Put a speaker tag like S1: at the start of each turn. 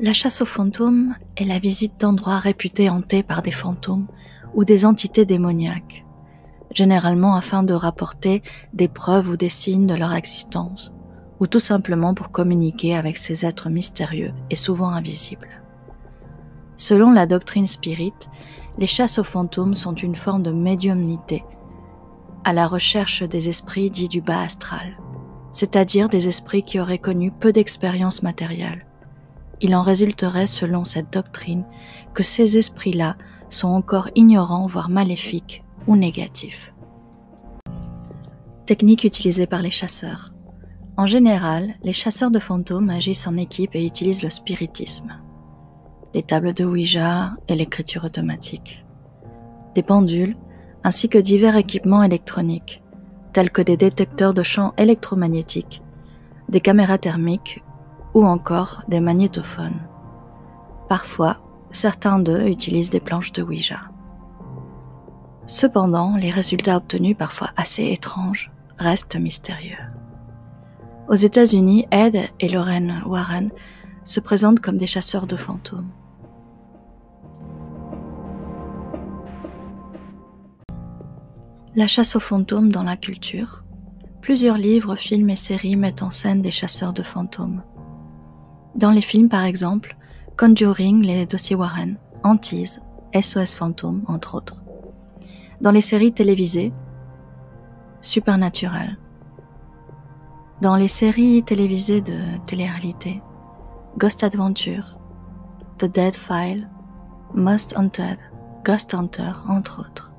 S1: La chasse aux fantômes est la visite d'endroits réputés hantés par des fantômes ou des entités démoniaques, généralement afin de rapporter des preuves ou des signes de leur existence, ou tout simplement pour communiquer avec ces êtres mystérieux et souvent invisibles. Selon la doctrine spirit, les chasses aux fantômes sont une forme de médiumnité, à la recherche des esprits dits du bas astral, c'est-à-dire des esprits qui auraient connu peu d'expérience matérielle. Il en résulterait, selon cette doctrine, que ces esprits-là sont encore ignorants, voire maléfiques ou négatifs. Technique utilisée par les chasseurs. En général, les chasseurs de fantômes agissent en équipe et utilisent le spiritisme, les tables de Ouija et l'écriture automatique, des pendules, ainsi que divers équipements électroniques, tels que des détecteurs de champs électromagnétiques, des caméras thermiques ou encore des magnétophones. Parfois, certains d'eux utilisent des planches de Ouija. Cependant, les résultats obtenus, parfois assez étranges, restent mystérieux. Aux États-Unis, Ed et Lorraine Warren se présentent comme des chasseurs de fantômes. La chasse aux fantômes dans la culture. Plusieurs livres, films et séries mettent en scène des chasseurs de fantômes. Dans les films, par exemple, Conjuring, les dossiers Warren, Antise, SOS Fantôme, entre autres. Dans les séries télévisées, Supernatural. Dans les séries télévisées de télé-réalité, Ghost Adventure, The Dead File, Most Haunted, Ghost Hunter, entre autres.